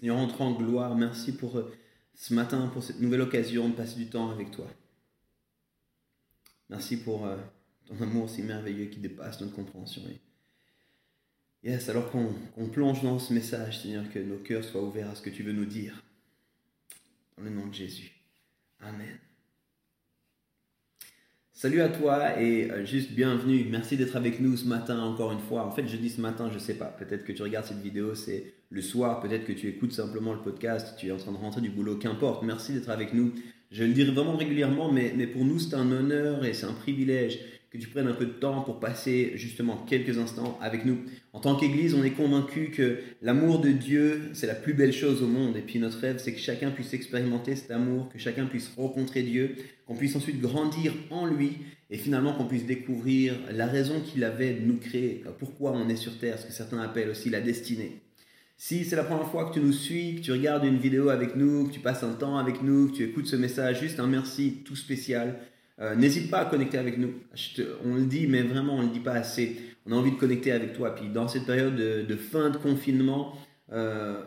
Seigneur, entre en gloire, merci pour euh, ce matin, pour cette nouvelle occasion de passer du temps avec toi. Merci pour euh, ton amour si merveilleux qui dépasse notre compréhension. Yes, alors qu'on plonge dans ce message, Seigneur, que nos cœurs soient ouverts à ce que tu veux nous dire. Dans le nom de Jésus. Amen. Salut à toi et euh, juste bienvenue. Merci d'être avec nous ce matin encore une fois. En fait, je dis ce matin, je sais pas. Peut-être que tu regardes cette vidéo, c'est le soir. Peut-être que tu écoutes simplement le podcast. Tu es en train de rentrer du boulot. Qu'importe. Merci d'être avec nous. Je le dirai vraiment régulièrement, mais, mais pour nous, c'est un honneur et c'est un privilège que tu prennes un peu de temps pour passer justement quelques instants avec nous. En tant qu'Église, on est convaincu que l'amour de Dieu, c'est la plus belle chose au monde. Et puis notre rêve, c'est que chacun puisse expérimenter cet amour, que chacun puisse rencontrer Dieu, qu'on puisse ensuite grandir en lui et finalement qu'on puisse découvrir la raison qu'il avait de nous créer, pourquoi on est sur Terre, ce que certains appellent aussi la destinée. Si c'est la première fois que tu nous suis, que tu regardes une vidéo avec nous, que tu passes un temps avec nous, que tu écoutes ce message, juste un merci tout spécial. Euh, N'hésite pas à connecter avec nous. On le dit, mais vraiment, on ne le dit pas assez. On a envie de connecter avec toi. Puis dans cette période de, fin de confinement, euh,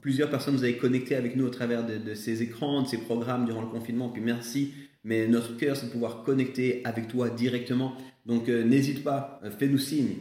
plusieurs personnes vous avez connecté avec nous au travers de, ces écrans, de ces programmes durant le confinement. Puis merci. Mais notre cœur, c'est de pouvoir connecter avec toi directement. Donc euh, n'hésite pas, fais-nous signe.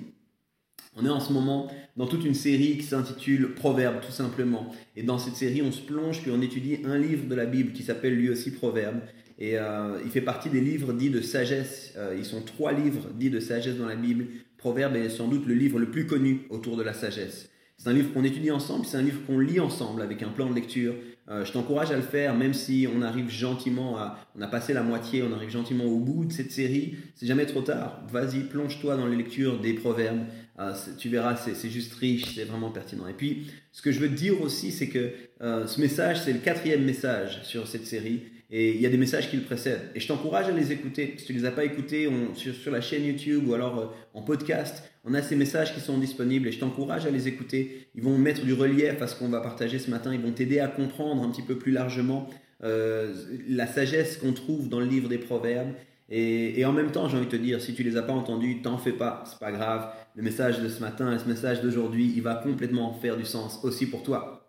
On est en ce moment dans toute une série qui s'intitule Proverbes, tout simplement. Et dans cette série, on se plonge puis on étudie un livre de la Bible qui s'appelle lui aussi Proverbes. Et euh, il fait partie des livres dits de sagesse. Euh, ils sont trois livres dits de sagesse dans la Bible. Proverbes est sans doute le livre le plus connu autour de la sagesse. C'est un livre qu'on étudie ensemble, c'est un livre qu'on lit ensemble avec un plan de lecture. Euh, je t'encourage à le faire, même si on arrive gentiment à, on a passé la moitié, on arrive gentiment au bout de cette série. C'est jamais trop tard. Vas-y, plonge-toi dans les lectures des proverbes. Euh, tu verras, c'est juste riche, c'est vraiment pertinent. Et puis, ce que je veux te dire aussi, c'est que ce message, c'est le quatrième message sur cette série. Et il y a des messages qui le précèdent. Et je t'encourage à les écouter. Si tu ne les as pas écoutés sur, la chaîne YouTube ou alors euh, en podcast, on a ces messages qui sont disponibles et je t'encourage à les écouter. Ils vont mettre du relief à ce qu'on va partager ce matin. Ils vont t'aider à comprendre un petit peu plus largement euh, la sagesse qu'on trouve dans le livre des Proverbes. Et, en même temps, j'ai envie de te dire, si tu les as pas entendus, t'en fais pas, c'est pas grave. Le message de ce matin et ce message d'aujourd'hui, il va complètement faire du sens aussi pour toi.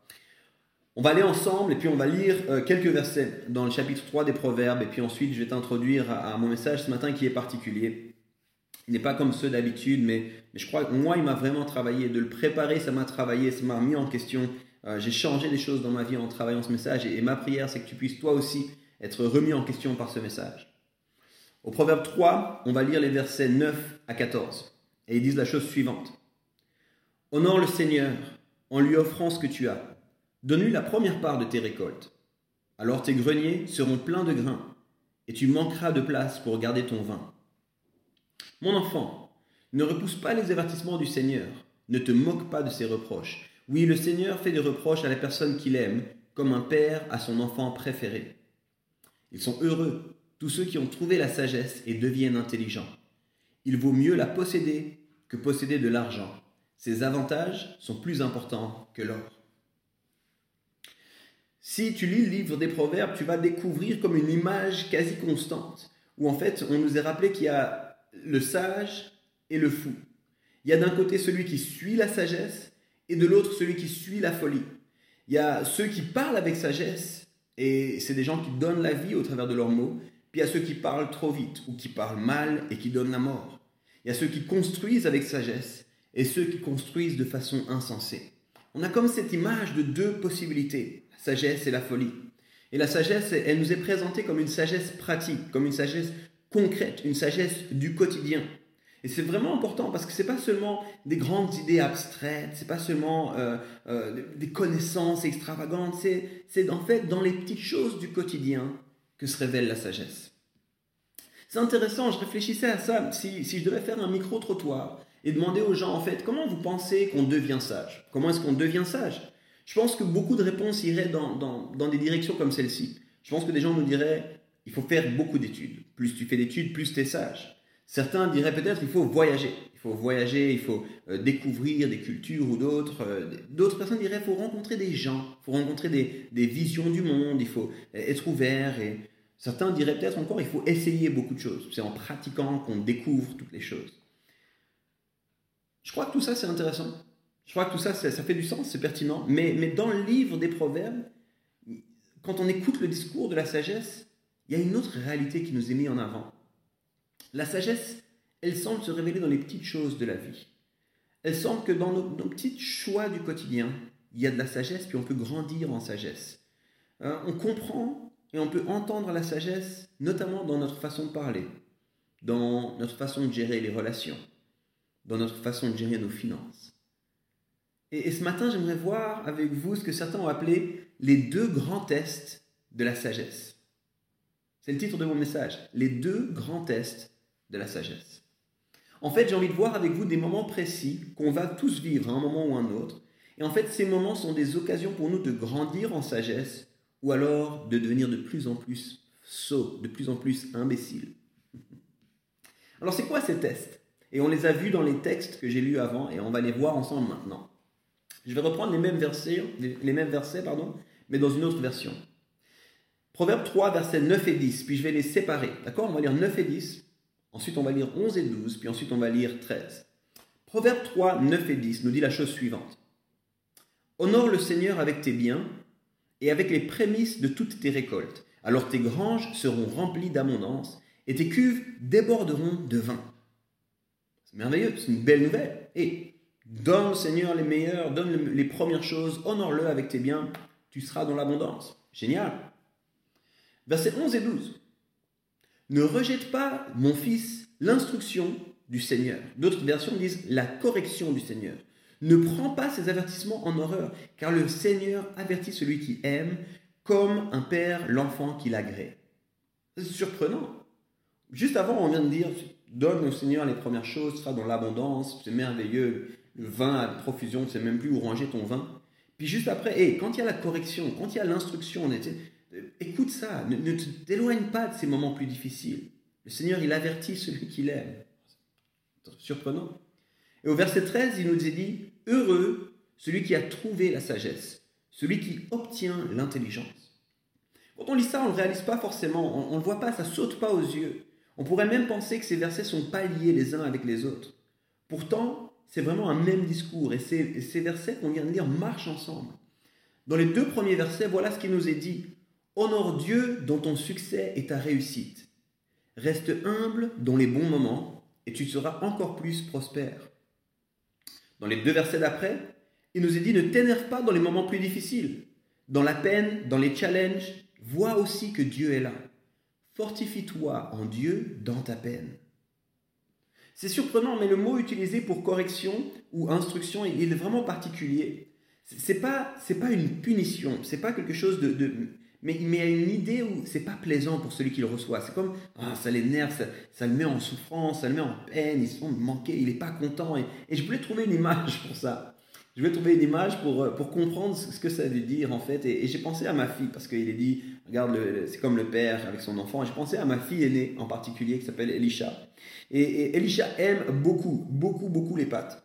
On va aller ensemble et puis on va lire euh, quelques versets dans le chapitre 3 des Proverbes et puis ensuite je vais t'introduire à, mon message ce matin qui est particulier. Il n'est pas comme ceux d'habitude, mais, je crois que moi, il m'a vraiment travaillé. De le préparer, ça m'a travaillé, ça m'a mis en question. Euh, J'ai changé des choses dans ma vie en travaillant ce message et ma prière, c'est que tu puisses toi aussi être remis en question par ce message. Au Proverbe 3, on va lire les versets 9 à 14 et ils disent la chose suivante. Honore le Seigneur en lui offrant ce que tu as. Donne-lui la première part de tes récoltes. Alors tes greniers seront pleins de grains, et tu manqueras de place pour garder ton vin. Mon enfant, ne repousse pas les avertissements du Seigneur, ne te moque pas de ses reproches. Oui, le Seigneur fait des reproches à la personne qu'il aime, comme un père à son enfant préféré. Ils sont heureux, tous ceux qui ont trouvé la sagesse et deviennent intelligents. Il vaut mieux la posséder que posséder de l'argent. Ses avantages sont plus importants que l'or. Si tu lis le livre des Proverbes, tu vas découvrir comme une image quasi constante, où en fait on nous est rappelé qu'il y a le sage et le fou. Il y a d'un côté celui qui suit la sagesse et de l'autre celui qui suit la folie. Il y a ceux qui parlent avec sagesse et c'est des gens qui donnent la vie au travers de leurs mots, puis il y a ceux qui parlent trop vite ou qui parlent mal et qui donnent la mort. Il y a ceux qui construisent avec sagesse et ceux qui construisent de façon insensée. On a comme cette image de deux possibilités, sagesse et la folie. Et la sagesse, elle nous est présentée comme une sagesse pratique, comme une sagesse concrète, une sagesse du quotidien. Et c'est vraiment important parce que c'est pas seulement des grandes idées abstraites, c'est pas seulement euh, euh, des connaissances extravagantes, c'est, en fait dans les petites choses du quotidien que se révèle la sagesse. C'est intéressant, je réfléchissais à ça, si je devais faire un micro-trottoir et demander aux gens en fait comment vous pensez qu'on devient sage? Comment est-ce qu'on devient sage? Je pense que beaucoup de réponses iraient dans, des directions comme celle-ci. Je pense que des gens nous diraient, il faut faire beaucoup d'études. Plus tu fais d'études, plus tu es sage. Certains diraient peut-être, il faut voyager. Il faut voyager, il faut euh, découvrir des cultures ou d'autres. Euh, d'autres personnes diraient, il faut rencontrer des gens, il faut rencontrer des, visions du monde, il faut être ouvert. Certains diraient peut-être encore, il faut essayer beaucoup de choses. C'est en pratiquant qu'on découvre toutes les choses. Je crois que tout ça, c'est intéressant. Je crois que tout ça, ça, fait du sens, c'est pertinent. Mais, dans le livre des Proverbes, quand on écoute le discours de la sagesse, il y a une autre réalité qui nous est mise en avant. La sagesse, elle semble se révéler dans les petites choses de la vie. Elle semble que dans nos, petits choix du quotidien, il y a de la sagesse, puis on peut grandir en sagesse. Euh, on comprend et on peut entendre la sagesse, notamment dans notre façon de parler, dans notre façon de gérer les relations, dans notre façon de gérer nos finances. Et, ce matin, j'aimerais voir avec vous ce que certains ont appelé les deux grands tests de la sagesse. C'est le titre de mon message, les deux grands tests de la sagesse. En fait, j'ai envie de voir avec vous des moments précis qu'on va tous vivre à un moment ou un autre. Et en fait, ces moments sont des occasions pour nous de grandir en sagesse ou alors de devenir de plus en plus sots, de plus en plus imbéciles. Alors, c'est quoi ces tests? Et on les a vus dans les textes que j'ai lus avant et on va les voir ensemble maintenant. Je vais reprendre les mêmes versets, les mêmes versets pardon, mais dans une autre version. Proverbe 3, versets 9 et 10, puis je vais les séparer. D'accord? On va lire 9 et 10, ensuite on va lire 11 et 12, puis ensuite on va lire 13. Proverbe 3, 9 et 10 nous dit la chose suivante. Honore le Seigneur avec tes biens et avec les prémices de toutes tes récoltes. Alors tes granges seront remplies d'abondance et tes cuves déborderont de vin. C'est merveilleux, c'est une belle nouvelle. Et Donne au Seigneur les meilleurs, donne les premières choses, honore-le avec tes biens, tu seras dans l'abondance. Génial. Versets 11 et 12. Ne rejette pas, mon fils, l'instruction du Seigneur. D'autres versions disent la correction du Seigneur. Ne prends pas ses avertissements en horreur, car le Seigneur avertit celui qui aime, comme un père l'enfant qu'il agrée. C'est surprenant. Juste avant, on vient de dire, donne au Seigneur les premières choses, tu seras dans l'abondance, c'est merveilleux le vin à profusion, tu ne sais même plus où ranger ton vin. Puis juste après, et quand il y a la correction, quand il y a l'instruction, écoute ça, ne, t'éloigne pas de ces moments plus difficiles. Le Seigneur, il avertit celui qu'il aime. Surprenant. Et au verset 13, il nous dit, heureux celui qui a trouvé la sagesse, celui qui obtient l'intelligence. Quand on lit ça, on ne le réalise pas forcément, on ne le voit pas, ça saute pas aux yeux. On pourrait même penser que ces versets sont pas liés les uns avec les autres. Pourtant, c'est vraiment un même discours. Et ces, versets qu'on vient de lire marchent ensemble. Dans les deux premiers versets, voilà ce qui nous est dit. Honore Dieu dont ton succès est ta réussite. Reste humble dans les bons moments et tu seras encore plus prospère. Dans les deux versets d'après, il nous est dit ne t'énerve pas dans les moments plus difficiles. Dans la peine, dans les challenges, vois aussi que Dieu est là. Fortifie-toi en Dieu dans ta peine. C'est surprenant, mais le mot utilisé pour correction ou instruction, il est vraiment particulier. C'est pas, c'est pas une punition, c'est pas quelque chose de, de mais, il y a une idée où c'est pas plaisant pour celui qui le reçoit. C'est comme, ah, ça l'énerve, ça, ça, le met en souffrance, ça le met en peine, il se sent manqué, il n'est pas content. Et, je voulais trouver une image pour ça. Je voulais trouver une image pour, pour comprendre ce que ça veut dire en fait. Et, et j'ai pensé à ma fille parce qu'il est dit, regarde, c'est comme le père avec son enfant. J'ai pensé à ma fille aînée en particulier qui s'appelle Elisha. Et, Elisha aime beaucoup, beaucoup, beaucoup les pâtes.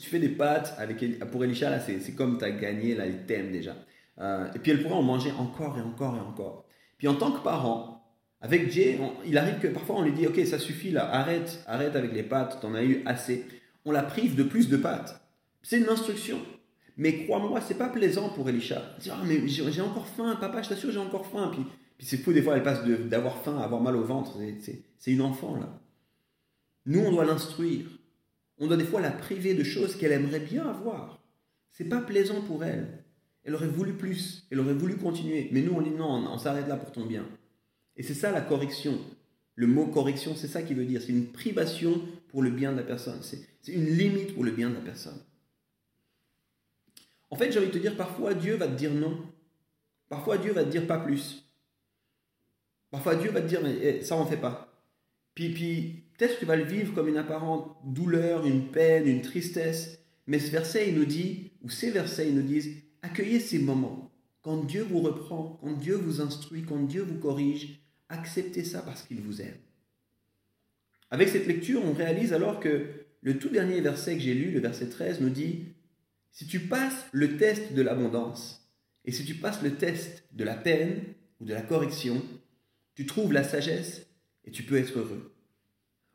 Tu fais des pâtes avec, pour Elisha, là, c'est comme tu as gagné, là, il t'aime déjà. Euh, et puis elle pourrait en manger encore et encore et encore. Puis en tant que parent, avec Jay, il arrive que parfois on lui dit Ok, ça suffit là, arrête, arrête avec les pâtes, t'en as eu assez. On la prive de plus de pâtes. C'est une instruction. Mais crois-moi, c'est pas plaisant pour Elisha. dit, ah, mais j'ai encore faim, papa, je t'assure, j'ai encore faim. Puis, puis c'est fou, des fois, elle passe d'avoir faim à avoir mal au ventre. C'est une enfant, là. Nous, on doit l'instruire. On doit des fois la priver de choses qu'elle aimerait bien avoir. C'est pas plaisant pour elle. Elle aurait voulu plus, elle aurait voulu continuer. Mais nous, on dit non, on s'arrête là pour ton bien. Et c'est ça la correction. Le mot correction, c'est ça qui veut dire. C'est une privation pour le bien de la personne. C'est une limite pour le bien de la personne. En fait, j'ai envie de te dire, parfois Dieu va te dire non. Parfois Dieu va te dire pas plus. Parfois Dieu va te dire, mais eh, ça, on fait pas. Puis, puis peut-être que tu vas le vivre comme une apparente douleur, une peine, une tristesse. Mais ce verset, il nous dit, ou ces versets, ils nous disent, accueillez ces moments. Quand Dieu vous reprend, quand Dieu vous instruit, quand Dieu vous corrige, acceptez ça parce qu'il vous aime. Avec cette lecture, on réalise alors que le tout dernier verset que j'ai lu, le verset 13, nous dit, si tu passes le test de l'abondance, et si tu passes le test de la peine ou de la correction, tu trouves la sagesse et tu peux être heureux.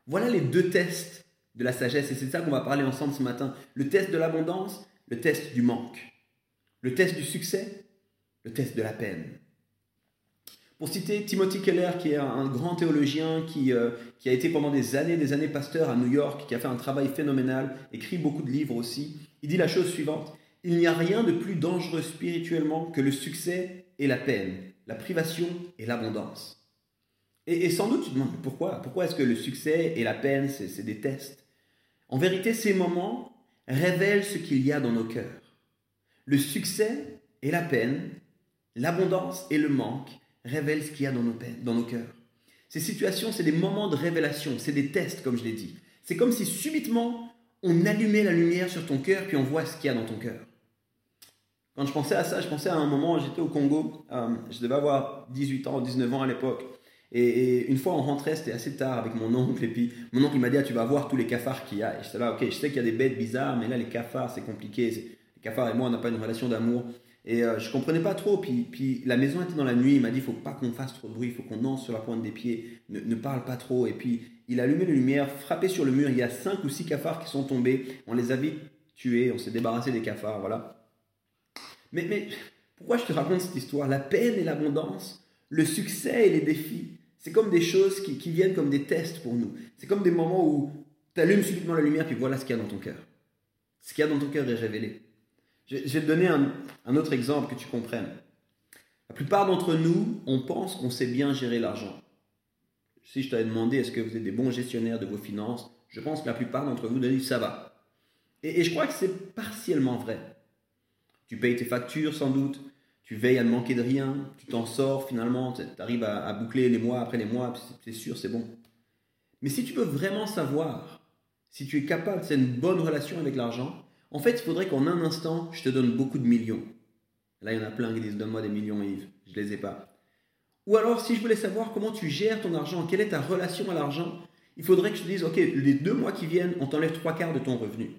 Voilà les deux tests de la sagesse, et c'est de ça qu'on va parler ensemble ce matin. Le test de l'abondance, le test du manque. Le test du succès, le test de la peine. Pour citer Timothy Keller, qui est un grand théologien, qui, euh, qui a été pendant des années, des années pasteur à New York, qui a fait un travail phénoménal, écrit beaucoup de livres aussi, il dit la chose suivante. Il n'y a rien de plus dangereux spirituellement que le succès et la peine, la privation et l'abondance. Et, sans doute tu te demandes pourquoi? Pourquoi est-ce que le succès et la peine, c'est des tests? En vérité, ces moments révèlent ce qu'il y a dans nos cœurs. Le succès et la peine, l'abondance et le manque révèlent ce qu'il y a dans nos, dans nos cœurs. Ces situations, c'est des moments de révélation, c'est des tests, comme je l'ai dit. C'est comme si subitement on allumait la lumière sur ton cœur, puis on voit ce qu'il y a dans ton cœur. Quand je pensais à ça, je pensais à un moment, j'étais au Congo, euh, je devais avoir 18 ans, 19 ans à l'époque. Et, une fois on rentrait, c'était assez tard avec mon oncle, et puis mon oncle m'a dit ah, Tu vas voir tous les cafards qu'il y a. Et j'étais là, ok, je sais qu'il y a des bêtes bizarres, mais là les cafards c'est compliqué. Les cafards et moi on n'a pas une relation d'amour. Et euh, je comprenais pas trop. Puis, puis la maison était dans la nuit, il m'a dit faut pas qu'on fasse trop de bruit, faut qu'on danse sur la pointe des pieds, ne, ne parle pas trop. Et puis il a allumé les lumières, frappé sur le mur, il y a cinq ou six cafards qui sont tombés, on les a vite tués, on s'est débarrassé des cafards, voilà. Mais, mais pourquoi je te raconte cette histoire? La peine et l'abondance, le succès et les défis, c'est comme des choses qui, qui, viennent comme des tests pour nous. C'est comme des moments où tu allumes subitement la lumière, puis voilà ce qu'il y a dans ton cœur. Ce qu'il y a dans ton cœur est révélé. Je, vais te donner un, autre exemple que tu comprennes. La plupart d'entre nous, on pense qu'on sait bien gérer l'argent. Si je t'avais demandé est-ce que vous êtes des bons gestionnaires de vos finances, je pense que la plupart d'entre vous ça va. Et, et je crois que c'est partiellement vrai. Tu payes tes factures sans doute, tu veilles à ne manquer de rien, tu t'en sors finalement, tu arrives à, boucler les mois après les mois, c'est sûr, c'est bon. Mais si tu veux vraiment savoir si tu es capable, c'est une bonne relation avec l'argent, en fait, il faudrait qu'en un instant, je te donne beaucoup de millions. Là, il y en a plein qui disent Donne-moi des millions, Yves. Je les ai pas. Ou alors, si je voulais savoir comment tu gères ton argent, quelle est ta relation à l'argent, il faudrait que je te dise Ok, les deux mois qui viennent, on t'enlève trois quarts de ton revenu.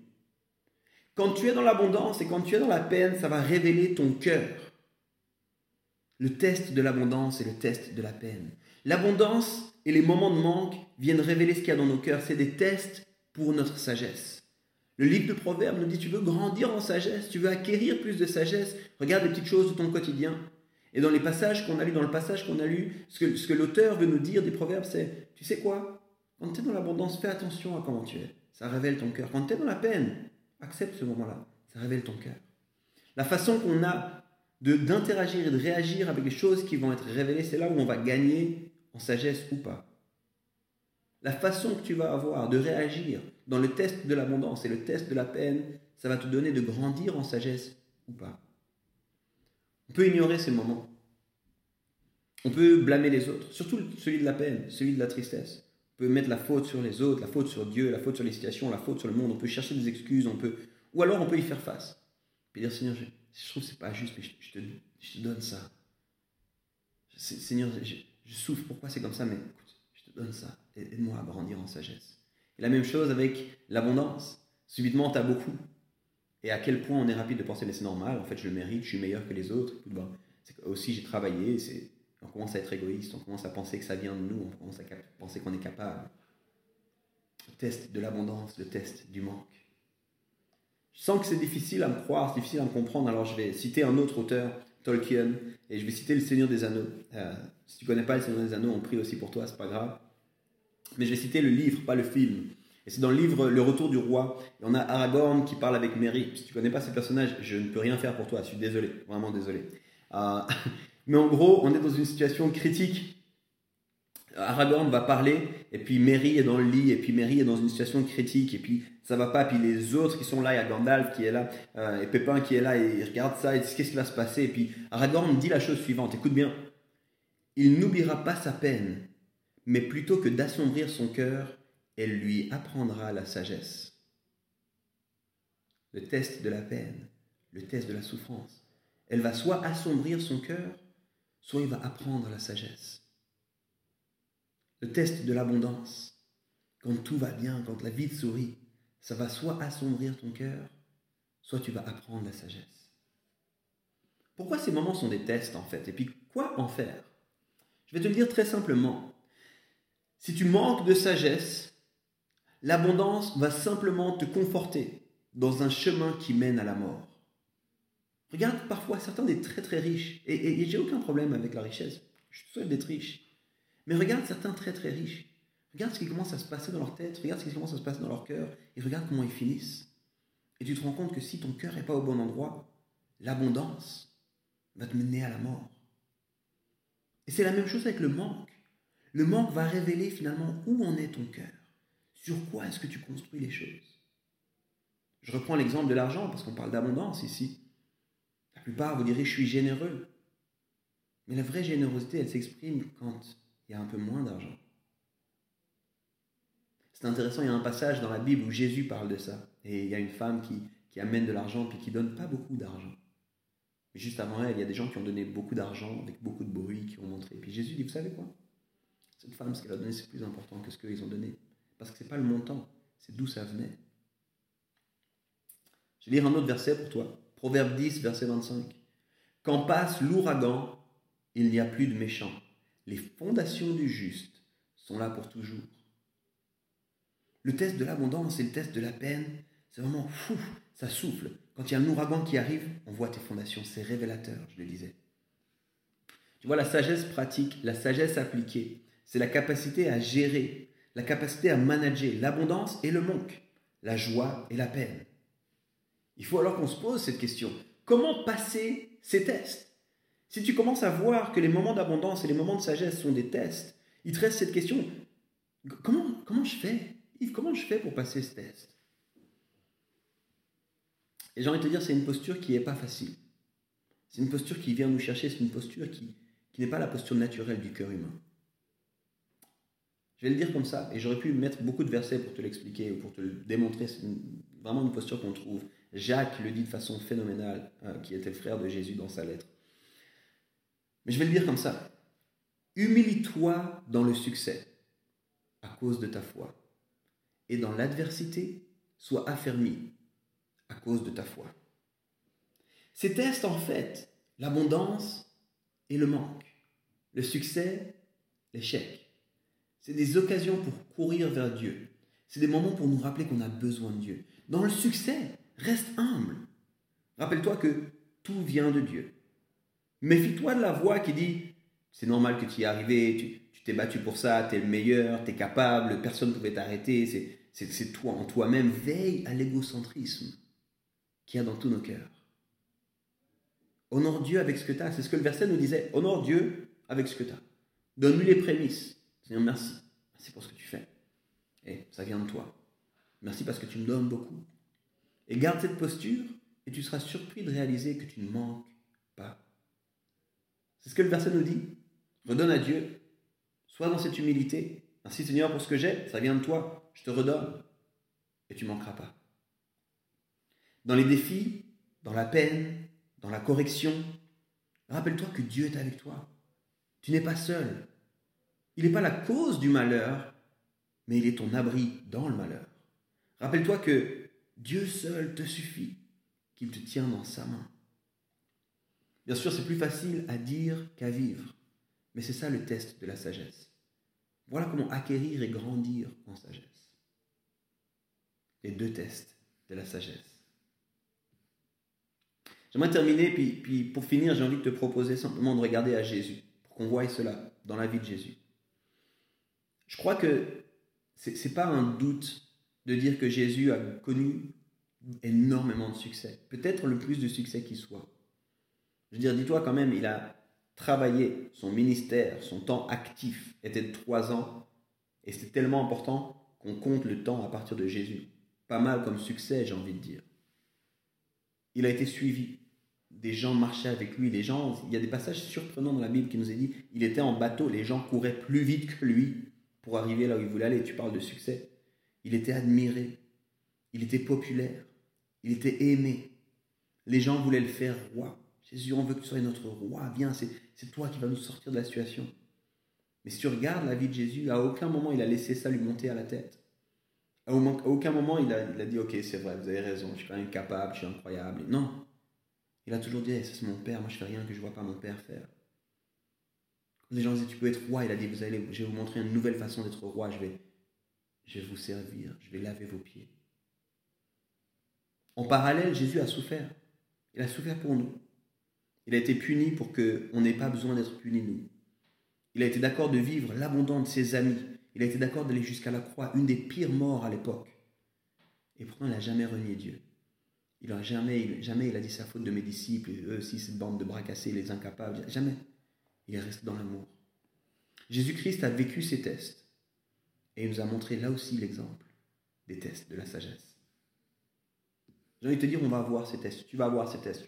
Quand tu es dans l'abondance et quand tu es dans la peine, ça va révéler ton cœur. Le test de l'abondance et le test de la peine. L'abondance et les moments de manque viennent révéler ce qu'il y a dans nos cœurs. C'est des tests pour notre sagesse. Le livre de Proverbes nous dit, tu veux grandir en sagesse, tu veux acquérir plus de sagesse, regarde les petites choses de ton quotidien. Et dans les passages qu'on a lus, dans le passage qu'on a lu, ce que, ce que l'auteur veut nous dire des Proverbes, c'est, tu sais quoi? Quand tu es dans l'abondance, fais attention à comment tu es. Ça révèle ton cœur. Quand tu es dans la peine, Accepte ce moment-là. Ça révèle ton cœur. La façon qu'on a d'interagir et de réagir avec les choses qui vont être révélées, c'est là où on va gagner en sagesse ou pas. La façon que tu vas avoir de réagir dans le test de l'abondance et le test de la peine, ça va te donner de grandir en sagesse ou pas. On peut ignorer ces moments. On peut blâmer les autres, surtout celui de la peine, celui de la tristesse. On peut mettre la faute sur les autres, la faute sur Dieu, la faute sur les situations, la faute sur le monde. On peut chercher des excuses, on peut, ou alors on peut y faire face. Puis dire Seigneur, je, trouve que c'est pas juste, mais je, te, donne ça. Seigneur, je, souffre. Pourquoi c'est comme ça? Mais écoute, je te donne ça. Aide-moi à grandir en sagesse. Et la même chose avec l'abondance. Subitement, tu as beaucoup. Et à quel point on est rapide de penser, mais c'est normal, en fait, je le mérite, je suis meilleur que les autres. aussi, j'ai travaillé, on commence à être égoïste, on commence à penser que ça vient de nous, on commence à penser qu'on est capable. Le test de l'abondance, le test du manque. Je sens que c'est difficile à me croire, c'est difficile à me comprendre, alors je vais citer un autre auteur, Tolkien, et je vais citer Le Seigneur des Anneaux. Euh, si tu connais pas Le Seigneur des Anneaux, on prie aussi pour toi, c'est pas grave. Mais je vais citer le livre, pas le film. Et c'est dans le livre Le Retour du Roi. Et on a Aragorn qui parle avec Merry. Si tu connais pas ces personnages, je ne peux rien faire pour toi, je suis désolé, vraiment désolé. Euh, Mais en gros, on est dans une situation critique. Aragorn va parler, et puis Merry est dans le lit, et puis Merry est dans une situation critique, et puis ça va pas, puis les autres qui sont là, il y a Gandalf qui est là, euh, et Pépin qui est là, et ils regardent ça, et qu'est-ce qui va se passer, et puis Aragorn dit la chose suivante, écoute bien, il n'oubliera pas sa peine, mais plutôt que d'assombrir son cœur, elle lui apprendra la sagesse. le test de la peine, le test de la souffrance. Elle va soit assombrir son cœur, soit il va apprendre la sagesse. Le test de l'abondance, quand tout va bien, quand la vie te sourit, ça va soit assombrir ton cœur, soit tu vas apprendre la sagesse. Pourquoi ces moments sont des tests en fait? Et puis quoi en faire? Je vais te le dire très simplement. Si tu manques de sagesse, l'abondance va simplement te conforter dans un chemin qui mène à la mort. Regarde parfois certains des très très riches, et, j'ai aucun problème avec la richesse, je souhaite d'être riche, mais regarde certains très très riches, regarde ce qui commence à se passer dans leur tête, regarde ce qui commence à se passer dans leur cœur, et regarde comment ils finissent. Et tu te rends compte que si ton cœur n'est pas au bon endroit, l'abondance va te mener à la mort. Et c'est la même chose avec le manque. Le manque va révéler finalement où en est ton cœur. Sur quoi est-ce que tu construis les choses? Je reprends l'exemple de l'argent parce qu'on parle d'abondance ici. La plupart vous direz je suis généreux. Mais la vraie générosité, elle s'exprime quand il y a un peu moins d'argent. C'est intéressant, il y a un passage dans la Bible où Jésus parle de ça. Et il y a une femme qui, amène de l'argent puis qui donne pas beaucoup d'argent. Juste avant elle, il y a des gens qui ont donné beaucoup d'argent avec beaucoup de bruit, qui ont montré. Puis Jésus dit, vous savez quoi? Cette femme, ce qu'elle a donné, c'est plus important que ce qu'ils ont donné. Parce que ce n'est pas le montant, c'est d'où ça venait. Je vais lire un autre verset pour toi. Proverbe 10, verset 25. Quand passe l'ouragan, il n'y a plus de méchants. Les fondations du juste sont là pour toujours. Le test de l'abondance et le test de la peine, c'est vraiment fou, ça souffle. Quand il y a un ouragan qui arrive, on voit tes fondations, c'est révélateur, je le disais. Tu vois, la sagesse pratique, la sagesse appliquée, c'est la capacité à gérer, la capacité à manager l'abondance et le manque, la joie et la peine. Il faut alors qu'on se pose cette question. Comment passer ces tests? Si tu commences à voir que les moments d'abondance et les moments de sagesse sont des tests, il te reste cette question. Comment, comment je fais? Comment je fais pour passer ce test? Et j'ai envie de te dire, c'est une posture qui n'est pas facile. C'est une posture qui vient nous chercher, c'est une posture qui, qui n'est pas la posture naturelle du cœur humain. Je vais le dire comme ça, et j'aurais pu mettre beaucoup de versets pour te l'expliquer ou pour te démontrer. C'est vraiment une posture qu'on trouve. Jacques le dit de façon phénoménale, hein, qui était le frère de Jésus dans sa lettre. Mais je vais le dire comme ça. Humilie-toi dans le succès à cause de ta foi. Et dans l'adversité, sois affermi à cause de ta foi. Ces tests, en fait, l'abondance et le manque, le succès, l'échec, c'est des occasions pour courir vers Dieu. C'est des moments pour nous rappeler qu'on a besoin de Dieu. Dans le succès, reste humble. Rappelle-toi que tout vient de Dieu. Méfie-toi de la voix qui dit c'est normal que tu y es arrivé, tu t'es battu pour ça, tu es le meilleur, tu es capable, personne ne pouvait t'arrêter, c'est toi en toi-même. Veille à l'égocentrisme qu'il y a dans tous nos cœurs. Honore Dieu avec ce que tu as. C'est ce que le verset nous disait. Honore Dieu avec ce que tu as. Donne-lui les prémices. Seigneur, merci. Merci pour ce que tu fais. Et ça vient de toi. Merci parce que tu me donnes beaucoup. Et garde cette posture et tu seras surpris de réaliser que tu ne manques pas. C'est ce que le verset nous dit. Redonne à Dieu. Sois dans cette humilité. Merci Seigneur pour ce que j'ai. Ça vient de toi. Je te redonne. Et tu ne manqueras pas. Dans les défis, dans la peine, dans la correction, rappelle-toi que Dieu est avec toi. Tu n'es pas seul. Il n'est pas la cause du malheur, mais il est ton abri dans le malheur. Rappelle-toi que Dieu seul te suffit, qu'il te tient dans sa main. Bien sûr, c'est plus facile à dire qu'à vivre, mais c'est ça le test de la sagesse. Voilà comment acquérir et grandir en sagesse. Les deux tests de la sagesse. J'aimerais terminer, puis, puis pour finir, j'ai envie de te proposer simplement de regarder à Jésus, pour qu'on voie cela dans la vie de Jésus. Je crois que ce n'est pas un doute de dire que Jésus a connu énormément de succès, peut-être le plus de succès qui soit. Je veux dire, dis-toi quand même, il a travaillé, son ministère, son temps actif était de trois ans, et c'est tellement important qu'on compte le temps à partir de Jésus. Pas mal comme succès, j'ai envie de dire. Il a été suivi, des gens marchaient avec lui. Les gens, il y a des passages surprenants dans la Bible qui nous est dit, il était en bateau, les gens couraient plus vite que lui pour arriver là où il voulait aller. Tu parles de succès. Il était admiré, il était populaire, Il était aimé. Les gens voulaient le faire roi. Jésus, on veut que tu sois notre roi. Viens, c'est toi qui vas nous sortir de la situation. Mais si tu regardes la vie de Jésus, à aucun moment il a laissé ça lui monter à la tête. À aucun moment il a, dit Ok, c'est vrai, vous avez raison, je suis quand même capable, je suis incroyable. Non. Il a toujours dit Ça, c'est mon père, moi je fais rien que je vois pas mon père faire. Les gens disaient Tu peux être roi, il a dit vous allez, Je vais vous montrer une nouvelle façon d'être roi, je vais, je vais vous servir, je vais laver vos pieds. En parallèle, Jésus a souffert. Il a souffert pour nous. Il a été puni pour qu'on n'ait pas besoin d'être puni nous. Il a été d'accord de vivre l'abondance de ses amis. Il a été d'accord d'aller jusqu'à la croix, une des pires morts à l'époque. Et pourtant, il n'a jamais renié Dieu. Il a jamais, jamais il a dit sa faute de mes disciples, eux aussi, cette bande de bras cassés, les incapables. Jamais. Il est resté dans l'amour. Jésus-Christ a vécu ces tests. Et il nous a montré là aussi l'exemple des tests de la sagesse. J'ai envie de te dire, on va avoir ces tests. Tu vas avoir ces tests.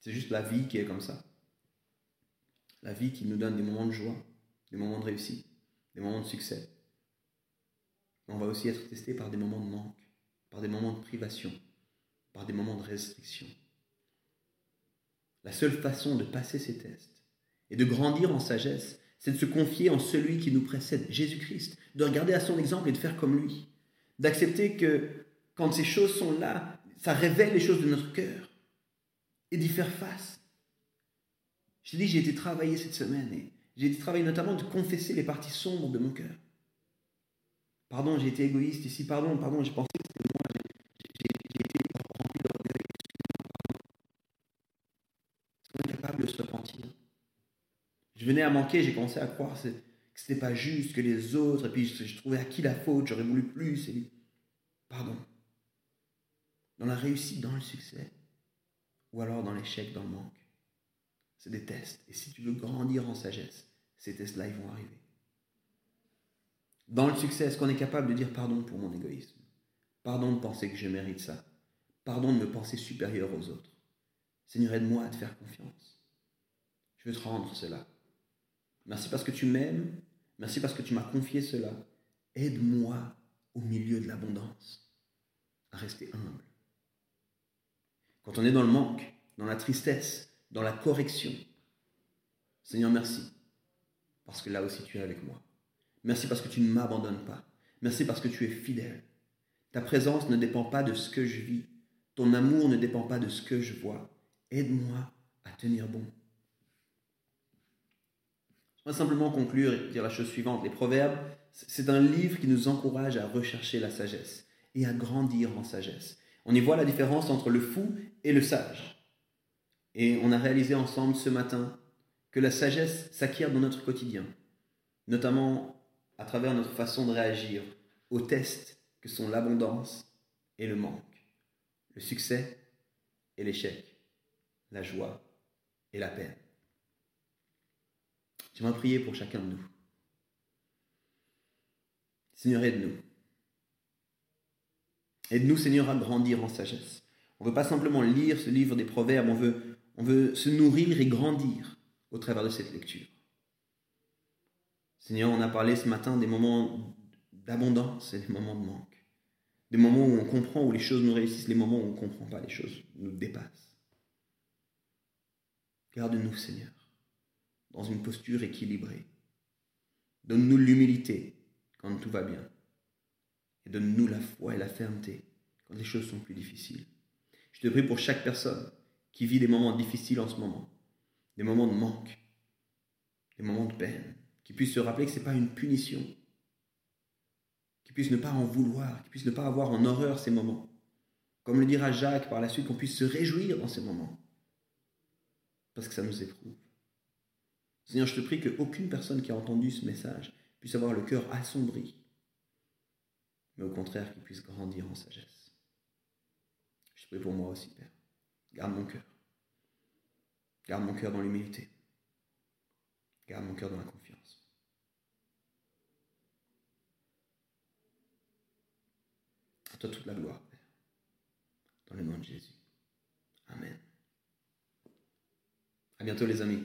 C'est juste la vie qui est comme ça. La vie qui nous donne des moments de joie, des moments de réussite, des moments de succès. on va aussi être testé par des moments de manque, par des moments de privation, par des moments de restriction. La seule façon de passer ces tests et de grandir en sagesse, c'est de se confier en celui qui nous précède, Jésus-Christ, de regarder à son exemple et de faire comme lui, d'accepter que quand ces choses sont là, ça révèle les choses de notre cœur et d'y faire face. Je dis, j'ai été travailler cette semaine et j'ai été travailler notamment de confesser les parties sombres de mon cœur. Pardon, j'ai été égoïste ici, pardon, pardon, j'ai pensé que c'était moi, j'ai été rempli excusez-moi, pardon. incapable de se. Je venais à manquer, j'ai commencé à croire que ce n'était pas juste que les autres, et puis je, trouvais à qui la faute, j'aurais voulu plus. Et... Pardon. Dans la réussite, dans le succès, ou alors dans l'échec, dans le manque. C'est des tests. Et si tu veux grandir en sagesse, ces tests-là, ils vont arriver. Dans le succès, est-ce qu'on est capable de dire pardon pour mon égoïsme? Pardon de penser que je mérite ça. Pardon de me penser supérieur aux autres. Seigneur, aide-moi à te faire confiance. Je veux te rendre cela. Merci parce que tu m'aimes. Merci parce que tu m'as confié cela. Aide-moi au milieu de l'abondance à rester humble. Quand on est dans le manque, dans la tristesse, dans la correction, Seigneur, merci, parce que là aussi tu es avec moi. Merci parce que tu ne m'abandonnes pas. Merci parce que tu es fidèle. Ta présence ne dépend pas de ce que je vis. Ton amour ne dépend pas de ce que je vois. Aide-moi à tenir bon. Vais simplement conclure et dire la chose suivante. Les Proverbes, c'est un livre qui nous encourage à rechercher la sagesse et à grandir en sagesse. On y voit la différence entre le fou et le sage. Et on a réalisé ensemble ce matin que la sagesse s'acquiert dans notre quotidien, notamment à travers notre façon de réagir aux tests que sont l'abondance et le manque, le succès et l'échec, la joie et la peine. J'aimerais prier pour chacun de nous. Seigneur, aide-nous. Aide-nous, Seigneur, à grandir en sagesse. On ne veut pas simplement lire ce livre des Proverbes, on veut, on veut se nourrir et grandir au travers de cette lecture. Seigneur, on a parlé ce matin des moments d'abondance et des moments de manque. Des moments où on comprend, où les choses nous réussissent, les moments où on ne comprend pas, les choses nous dépassent. Garde-nous, Seigneur, dans une posture équilibrée. Donne-nous l'humilité quand tout va bien et donne-nous la foi et la fermeté quand les choses sont plus difficiles. Je te prie pour chaque personne qui vit des moments difficiles en ce moment, des moments de manque, des moments de peine, qui puisse se rappeler que ce n'est pas une punition, qui puisse ne pas en vouloir, qui puisse ne pas avoir en horreur ces moments. Comme le dira Jacques par la suite, qu'on puisse se réjouir dans ces moments, parce que ça nous éprouve. Seigneur, je te prie qu'aucune personne qui a entendu ce message puisse avoir le cœur assombri mais au contraire qu'il puisse grandir en sagesse. Je prie pour moi aussi, Père. Garde mon cœur. Garde mon cœur dans l'humilité. Garde mon cœur dans la confiance. À toi toute la gloire, Père. Dans le nom de Jésus. Amen. À bientôt les amis.